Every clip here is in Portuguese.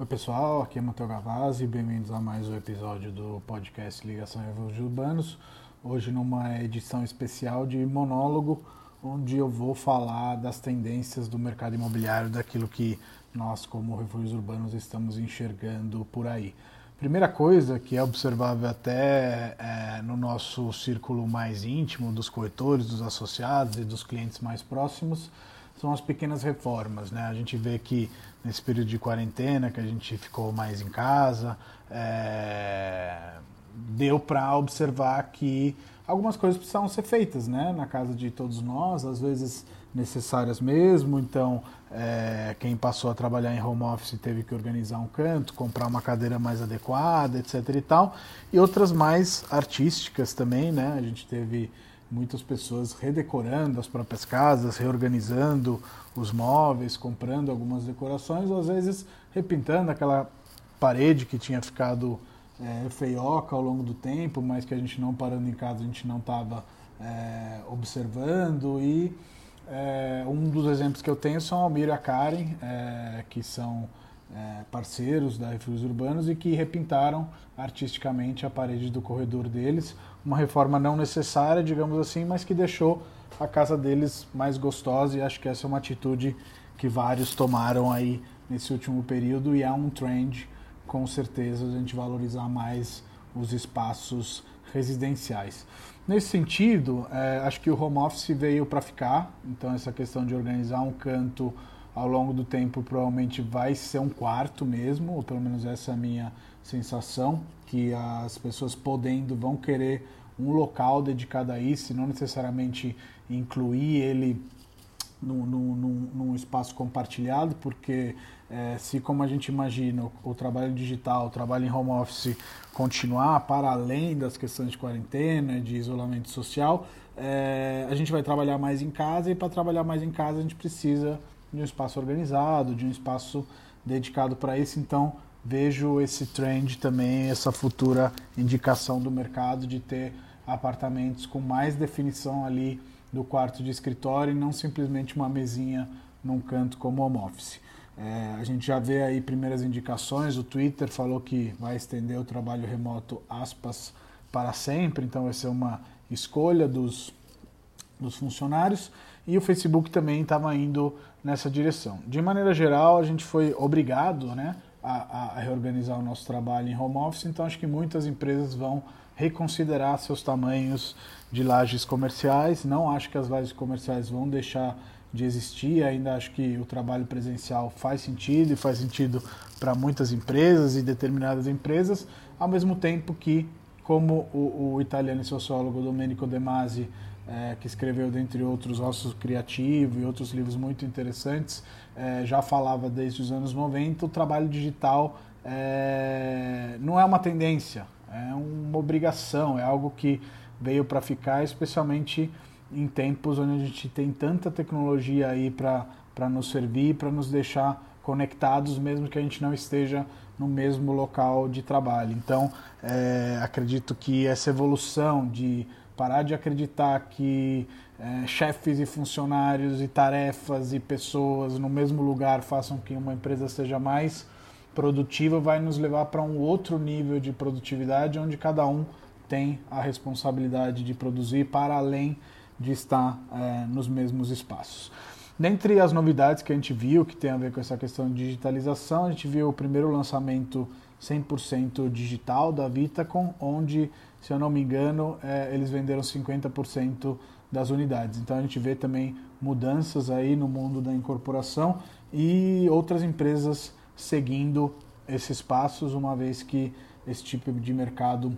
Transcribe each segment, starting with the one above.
Oi pessoal, aqui é Matheus Gavazzi, bem-vindos a mais um episódio do podcast Ligação Refúgios Urbanos. Hoje numa edição especial de monólogo, onde eu vou falar das tendências do mercado imobiliário, daquilo que nós como refúgios urbanos estamos enxergando por aí. Primeira coisa que é observável até é, no nosso círculo mais íntimo dos corretores, dos associados e dos clientes mais próximos são as pequenas reformas. Né? A gente vê que nesse período de quarentena, que a gente ficou mais em casa, é... deu para observar que algumas coisas precisavam ser feitas né? na casa de todos nós, às vezes necessárias mesmo. Então, é... quem passou a trabalhar em home office teve que organizar um canto, comprar uma cadeira mais adequada, etc. e tal. E outras mais artísticas também, né? A gente teve muitas pessoas redecorando as próprias casas, reorganizando os móveis, comprando algumas decorações, ou às vezes repintando aquela parede que tinha ficado é, feioca ao longo do tempo, mas que a gente não parando em casa, a gente não estava é, observando. E é, um dos exemplos que eu tenho são a Almir e a Karen, é, que são é, parceiros da Refúgios Urbanos e que repintaram artisticamente a parede do corredor deles. Uma reforma não necessária, digamos assim, mas que deixou a casa deles mais gostosa e acho que essa é uma atitude que vários tomaram aí nesse último período e é um trend, com certeza, a gente valorizar mais os espaços residenciais. Nesse sentido, é, acho que o home office veio para ficar, então essa questão de organizar um canto ao longo do tempo provavelmente vai ser um quarto mesmo, ou pelo menos essa é a minha sensação, que as pessoas podendo vão querer um local dedicado a isso, não necessariamente incluir ele num, num, num espaço compartilhado, porque é, se, como a gente imagina, o, o, trabalho digital, o trabalho em home office continuar para além das questões de quarentena, de isolamento social, é, a gente vai trabalhar mais em casa e para trabalhar mais em casa a gente precisa de um espaço organizado, de um espaço dedicado para isso. Então, vejo esse trend também, essa futura indicação do mercado de ter apartamentos com mais definição ali do quarto de escritório e não simplesmente uma mesinha num canto como home office. É, a gente já vê aí primeiras indicações, o Twitter falou que vai estender o trabalho remoto aspas para sempre, então vai ser uma escolha dos, dos funcionários e o Facebook também estava indo nessa direção. De maneira geral, a gente foi obrigado né, a, a, reorganizar o nosso trabalho em home office, então acho que muitas empresas vão reconsiderar seus tamanhos de lajes comerciais. Não acho que as lajes comerciais vão deixar de existir, ainda acho que o trabalho presencial faz sentido e faz sentido para muitas empresas e determinadas empresas, ao mesmo tempo que, como o, o italiano sociólogo Domenico De Masi é, que escreveu, dentre outros, Ossos Criativo e outros livros muito interessantes, é, já falava desde os anos 90, o trabalho digital é, não é uma tendência, é uma obrigação, é algo que veio para ficar, especialmente em tempos onde a gente tem tanta tecnologia aí para nos servir, para nos deixar conectados, mesmo que a gente não esteja no mesmo local de trabalho. Então, é, acredito que essa evolução de parar de acreditar que é, chefes e funcionários e tarefas e pessoas no mesmo lugar façam que uma empresa seja mais produtiva vai nos levar para um outro nível de produtividade onde cada um tem a responsabilidade de produzir para além de estar é, nos mesmos espaços. Dentre as novidades que a gente viu que tem a ver com essa questão de digitalização, a gente viu o primeiro lançamento 100% digital da Vitacom, onde se eu não me engano, é, eles venderam 50% das unidades. Então a gente vê também mudanças aí no mundo da incorporação e outras empresas seguindo esses passos, uma vez que esse tipo de mercado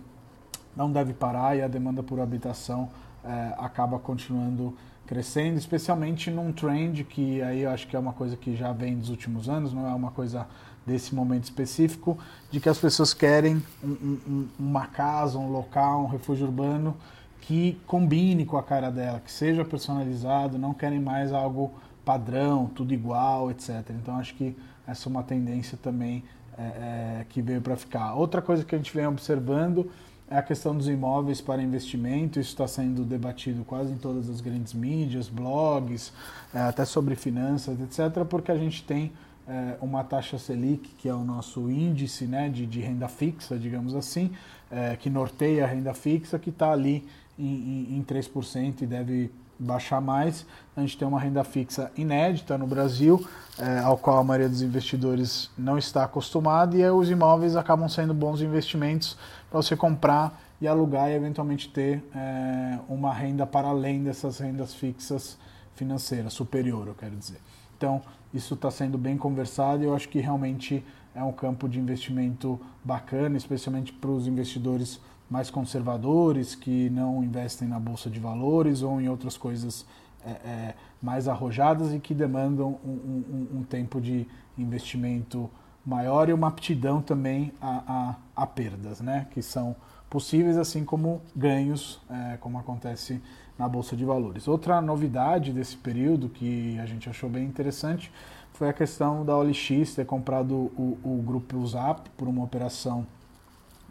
não deve parar e a demanda por habitação é, acaba continuando crescendo, especialmente num trend que aí eu acho que é uma coisa que já vem dos últimos anos, não é uma coisa desse momento específico, de que as pessoas querem um, um, uma casa, um local, um refúgio urbano que combine com a cara dela, que seja personalizado, não querem mais algo padrão, tudo igual, etc. Então acho que essa é uma tendência também é, é, que veio para ficar. Outra coisa que a gente vem observando é a questão dos imóveis para investimento. Isso está sendo debatido quase em todas as grandes mídias, blogs, é, até sobre finanças, etc., porque a gente tem é, uma taxa Selic, que é o nosso índice né, de, de renda fixa, digamos assim, é, que norteia a renda fixa, que está ali em, em, em 3% e deve baixar mais. A gente tem uma renda fixa inédita no Brasil, é, ao qual a maioria dos investidores não está acostumada, e os imóveis acabam sendo bons investimentos para você comprar e alugar e eventualmente ter é, uma renda para além dessas rendas fixas financeiras, superior, eu quero dizer. Então, isso está sendo bem conversado e eu acho que realmente é um campo de investimento bacana, especialmente para os investidores mais conservadores que não investem na bolsa de valores ou em outras coisas é, é, mais arrojadas e que demandam um, um, um, tempo de investimento maior e uma aptidão também a, a, a perdas, né? que são possíveis, assim como ganhos, é, como acontece na Bolsa de Valores. Outra novidade desse período que a gente achou bem interessante foi a questão da OLX ter comprado o, o grupo Zap por uma operação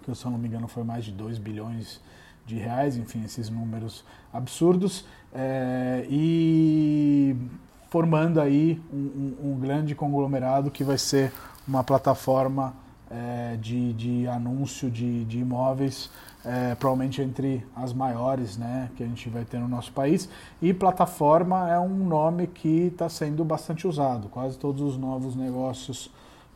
que, se eu não me engano, foi mais de 2 bilhões de reais, enfim, esses números absurdos, é, e formando aí um, um, um, grande conglomerado que vai ser uma plataforma é, de, de anúncio de, de imóveis, é, provavelmente entre as maiores né, que a gente vai ter no nosso país. E plataforma é um nome que está sendo bastante usado, quase todos os novos negócios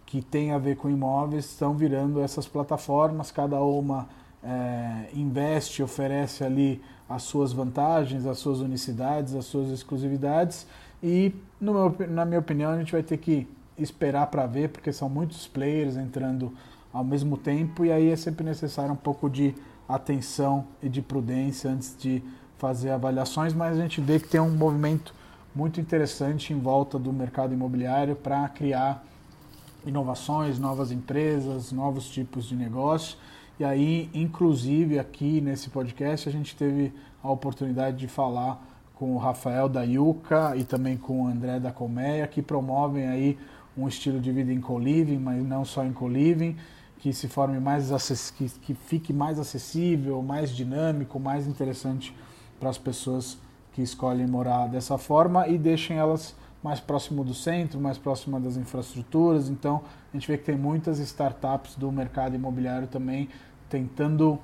que tem a ver com imóveis estão virando essas plataformas, cada uma é, investe, oferece ali as suas vantagens, as suas unicidades, as suas exclusividades. E, meu, na minha opinião, a gente vai ter que esperar para ver, porque são muitos players entrando ao mesmo tempo e aí é sempre necessário um pouco de atenção e de prudência antes de fazer avaliações, mas a gente vê que tem um movimento muito interessante em volta do mercado imobiliário para criar inovações, novas empresas, novos tipos de negócio. E aí, inclusive aqui nesse podcast, a gente teve a oportunidade de falar com o Rafael da Yuca e também com o André da Colmeia, que promovem aí um estilo de vida em co-living, mas não só em co-living, que se forme mais que, que fique mais acessível, mais dinâmico, mais interessante para as pessoas que escolhem morar dessa forma e deixem elas mais próximo do centro, mais próximo das infraestruturas. Então, a gente vê que tem muitas startups do mercado imobiliário também tentando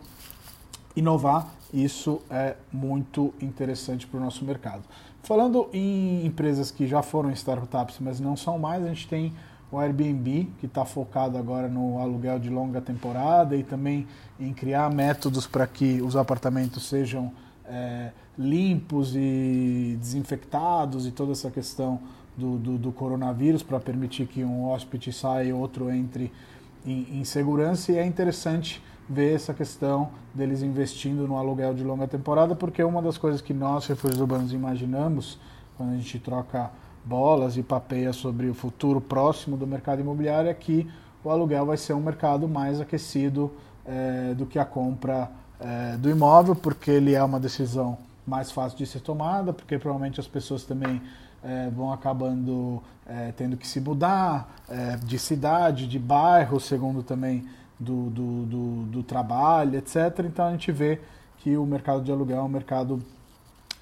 inovar. Isso é muito interessante para o nosso mercado. Falando em empresas que já foram startups, mas não são mais, a gente tem o Airbnb, que está focado agora no aluguel de longa temporada e também em criar métodos para que os apartamentos sejam é, limpos e desinfectados e toda essa questão do, do, do coronavírus para permitir que um hóspede saia e outro entre em, em, segurança. E é interessante ver essa questão deles investindo no aluguel de longa temporada, porque uma das coisas que nós, refúgios urbanos, imaginamos quando a gente troca bolas e papeia sobre o futuro próximo do mercado imobiliário é que o aluguel vai ser um mercado mais aquecido é, do que a compra é, do imóvel, porque ele é uma decisão mais fácil de ser tomada, porque provavelmente as pessoas também é, vão acabando tendo que se mudar de cidade, de bairro, segundo também do, do, do, do, trabalho, etc. Então a gente vê que o mercado de aluguel é um mercado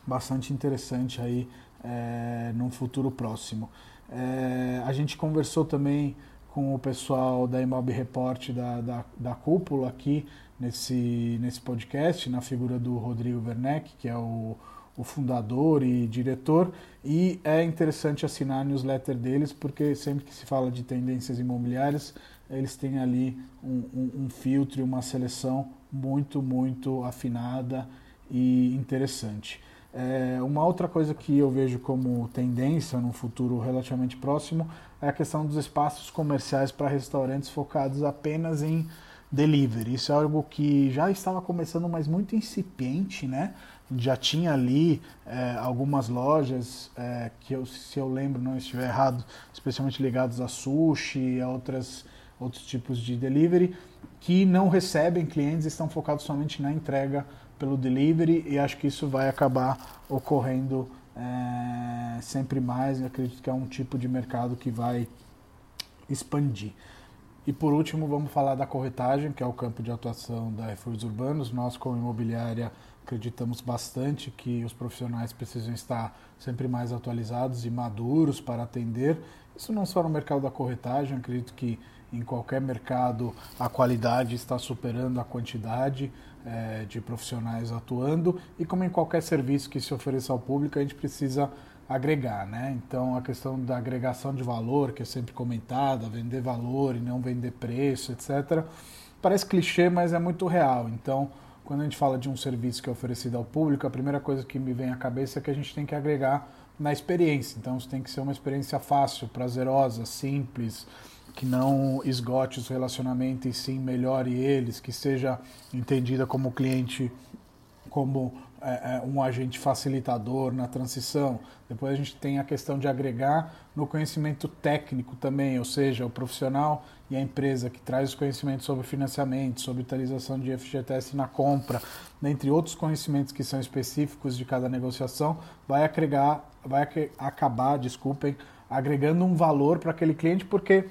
bastante interessante aí é, num futuro próximo. É, a gente conversou também com o pessoal da Imob Report da, da, da Cúpula aqui nesse, nesse podcast, na figura do Rodrigo Werneck, que é o, o fundador e diretor, e é interessante assinar a newsletter deles, porque sempre que se fala de tendências imobiliárias, eles têm ali um, um, um filtro e uma seleção muito, muito afinada e interessante. É, uma outra coisa que eu vejo como tendência no futuro relativamente próximo é a questão dos espaços comerciais para restaurantes focados apenas em delivery. Isso é algo que já estava começando, mas muito incipiente, né? Já tinha ali é, algumas lojas é, que, eu, se eu lembro, não estiver errado, especialmente ligados a sushi e a outras, outros tipos de delivery, que não recebem clientes e estão focados somente na entrega pelo delivery e acho que isso vai acabar ocorrendo é, sempre mais. Eu acredito que é um tipo de mercado que vai expandir. E por último, vamos falar da corretagem, que é o campo de atuação da Refúgios Urbanos. Nós, como imobiliária, acreditamos bastante que os profissionais precisam estar sempre mais atualizados e maduros para atender. Isso não só no mercado da corretagem, acredito que em qualquer mercado a qualidade está superando a quantidade é, de profissionais atuando e como em qualquer serviço que se ofereça ao público a gente precisa agregar, né? Então a questão da agregação de valor que é sempre comentada, vender valor e não vender preço, etc. Parece clichê, mas é muito real. Então quando a gente fala de um serviço que é oferecido ao público, a primeira coisa que me vem à cabeça é que a gente tem que agregar na experiência. Então, isso tem que ser uma experiência fácil, prazerosa, simples, que não esgote os relacionamentos e sim melhore eles, que seja entendida como cliente como é, é, um agente facilitador na transição. Depois a gente tem a questão de agregar no conhecimento técnico também, ou seja, o profissional e a empresa que traz os conhecimentos sobre financiamento, sobre utilização de FGTS na compra, dentre outros conhecimentos que são específicos de cada negociação, vai agregar, vai acabar, desculpem, agregando um valor para aquele cliente, porque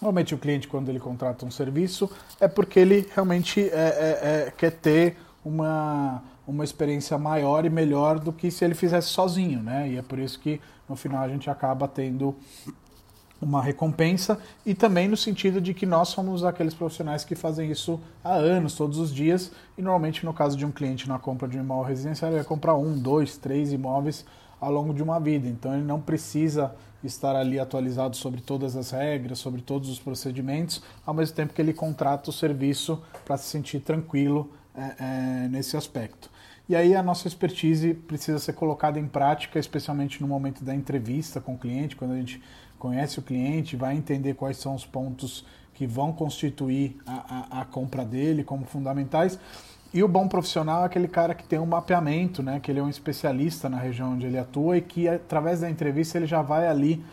normalmente o cliente quando ele contrata um serviço é porque ele realmente é, é, é quer ter uma uma experiência maior e melhor do que se ele fizesse sozinho, né? E é por isso que no final a gente acaba tendo uma recompensa. E também no sentido de que nós somos aqueles profissionais que fazem isso há anos, todos os dias, e normalmente no caso de um cliente na compra de um imóvel residencial, ele vai comprar um, dois, três imóveis ao longo de uma vida, então ele não precisa estar ali atualizado sobre todas as regras, sobre todos os procedimentos, ao mesmo tempo que ele contrata o serviço para se sentir tranquilo é, é, nesse aspecto. E aí a nossa expertise precisa ser colocada em prática, especialmente no momento da entrevista com o cliente, quando a gente conhece o cliente, vai entender quais são os pontos que vão constituir a, a, a compra dele como fundamentais. E o bom profissional é aquele cara que tem um mapeamento, né? que ele é um especialista na região onde ele atua e que através da entrevista ele já vai ali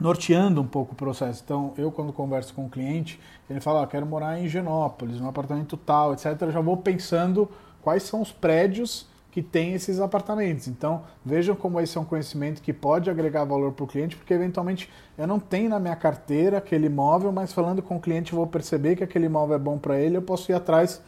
norteando um pouco o processo. Então, eu quando converso com o cliente, ele fala, ah, quero morar em Genópolis, num apartamento tal, etc. Eu já vou pensando quais são os prédios que têm esses apartamentos. Então, vejam como esse é um conhecimento que pode agregar valor para o cliente, porque eventualmente eu não tenho na minha carteira aquele imóvel, mas falando com o cliente vou perceber que aquele imóvel é bom para ele, eu posso ir atrás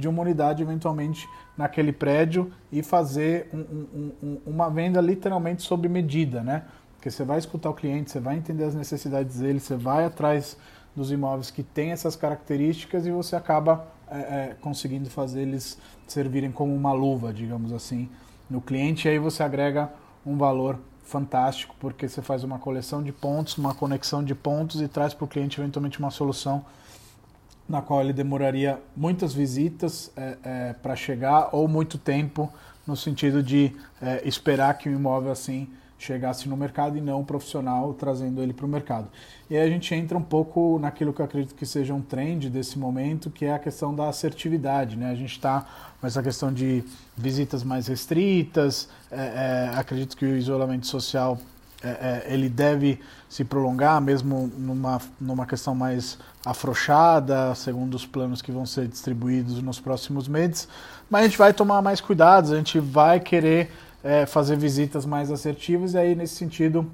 de uma unidade eventualmente naquele prédio e fazer um, um, um, uma venda literalmente sob medida, né? Porque você vai escutar o cliente, você vai entender as necessidades dele, você vai atrás dos imóveis que têm essas características e você acaba é, é, conseguindo fazer eles servirem como uma luva, digamos assim, no cliente. E aí você agrega um valor fantástico, porque você faz uma coleção de pontos, uma conexão de pontos e traz para o cliente eventualmente uma solução na qual ele demoraria muitas visitas é, é, para chegar ou muito tempo no sentido de é, esperar que o imóvel assim chegasse no mercado e não um profissional trazendo ele para o mercado. E aí a gente entra um pouco naquilo que eu acredito que seja um trend desse momento, que é a questão da assertividade. Né? A gente está com essa questão de visitas mais restritas, é, é, acredito que o isolamento social é ele deve se prolongar, mesmo numa, numa questão mais afrouxada, segundo os planos que vão ser distribuídos nos próximos meses. Mas a gente vai tomar mais cuidados, a gente vai querer é, fazer visitas mais assertivas, e aí, nesse sentido,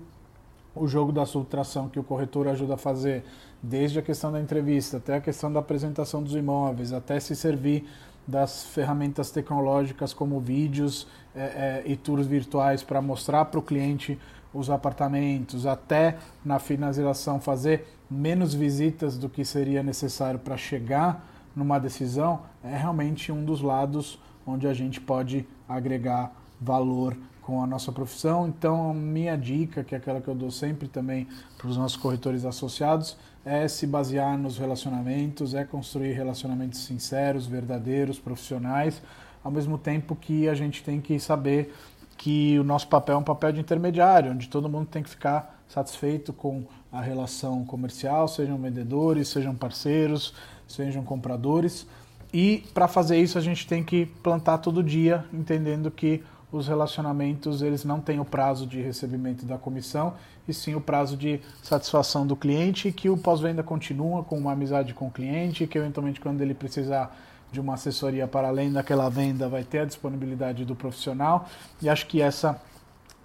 o jogo da subtração que o corretor ajuda a fazer, desde a questão da entrevista até a questão da apresentação dos imóveis, até se servir das ferramentas tecnológicas como vídeos é, é, e tours virtuais para mostrar para o cliente os apartamentos, até na finalização fazer menos visitas do que seria necessário para chegar numa decisão, é realmente um dos lados onde a gente pode agregar valor com a nossa profissão. Então, minha dica, que é aquela que eu dou sempre também para os nossos corretores associados, é se basear nos relacionamentos, é construir relacionamentos sinceros, verdadeiros, profissionais, ao mesmo tempo que a gente tem que saber que o nosso papel é um papel de intermediário, onde todo mundo tem que ficar satisfeito com a relação comercial, sejam vendedores, sejam parceiros, sejam compradores. E para fazer isso a gente tem que plantar todo dia, entendendo que os relacionamentos eles não têm o prazo de recebimento da comissão e sim o prazo de satisfação do cliente que o pós-venda continua com uma amizade com o cliente que eventualmente quando ele precisar de uma assessoria para além daquela venda vai ter a disponibilidade do profissional e acho que essa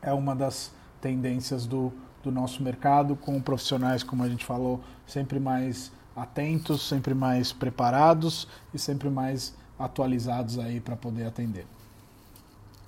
é uma das tendências do, do nosso mercado com profissionais como a gente falou sempre mais atentos sempre mais preparados e sempre mais atualizados aí para poder atender.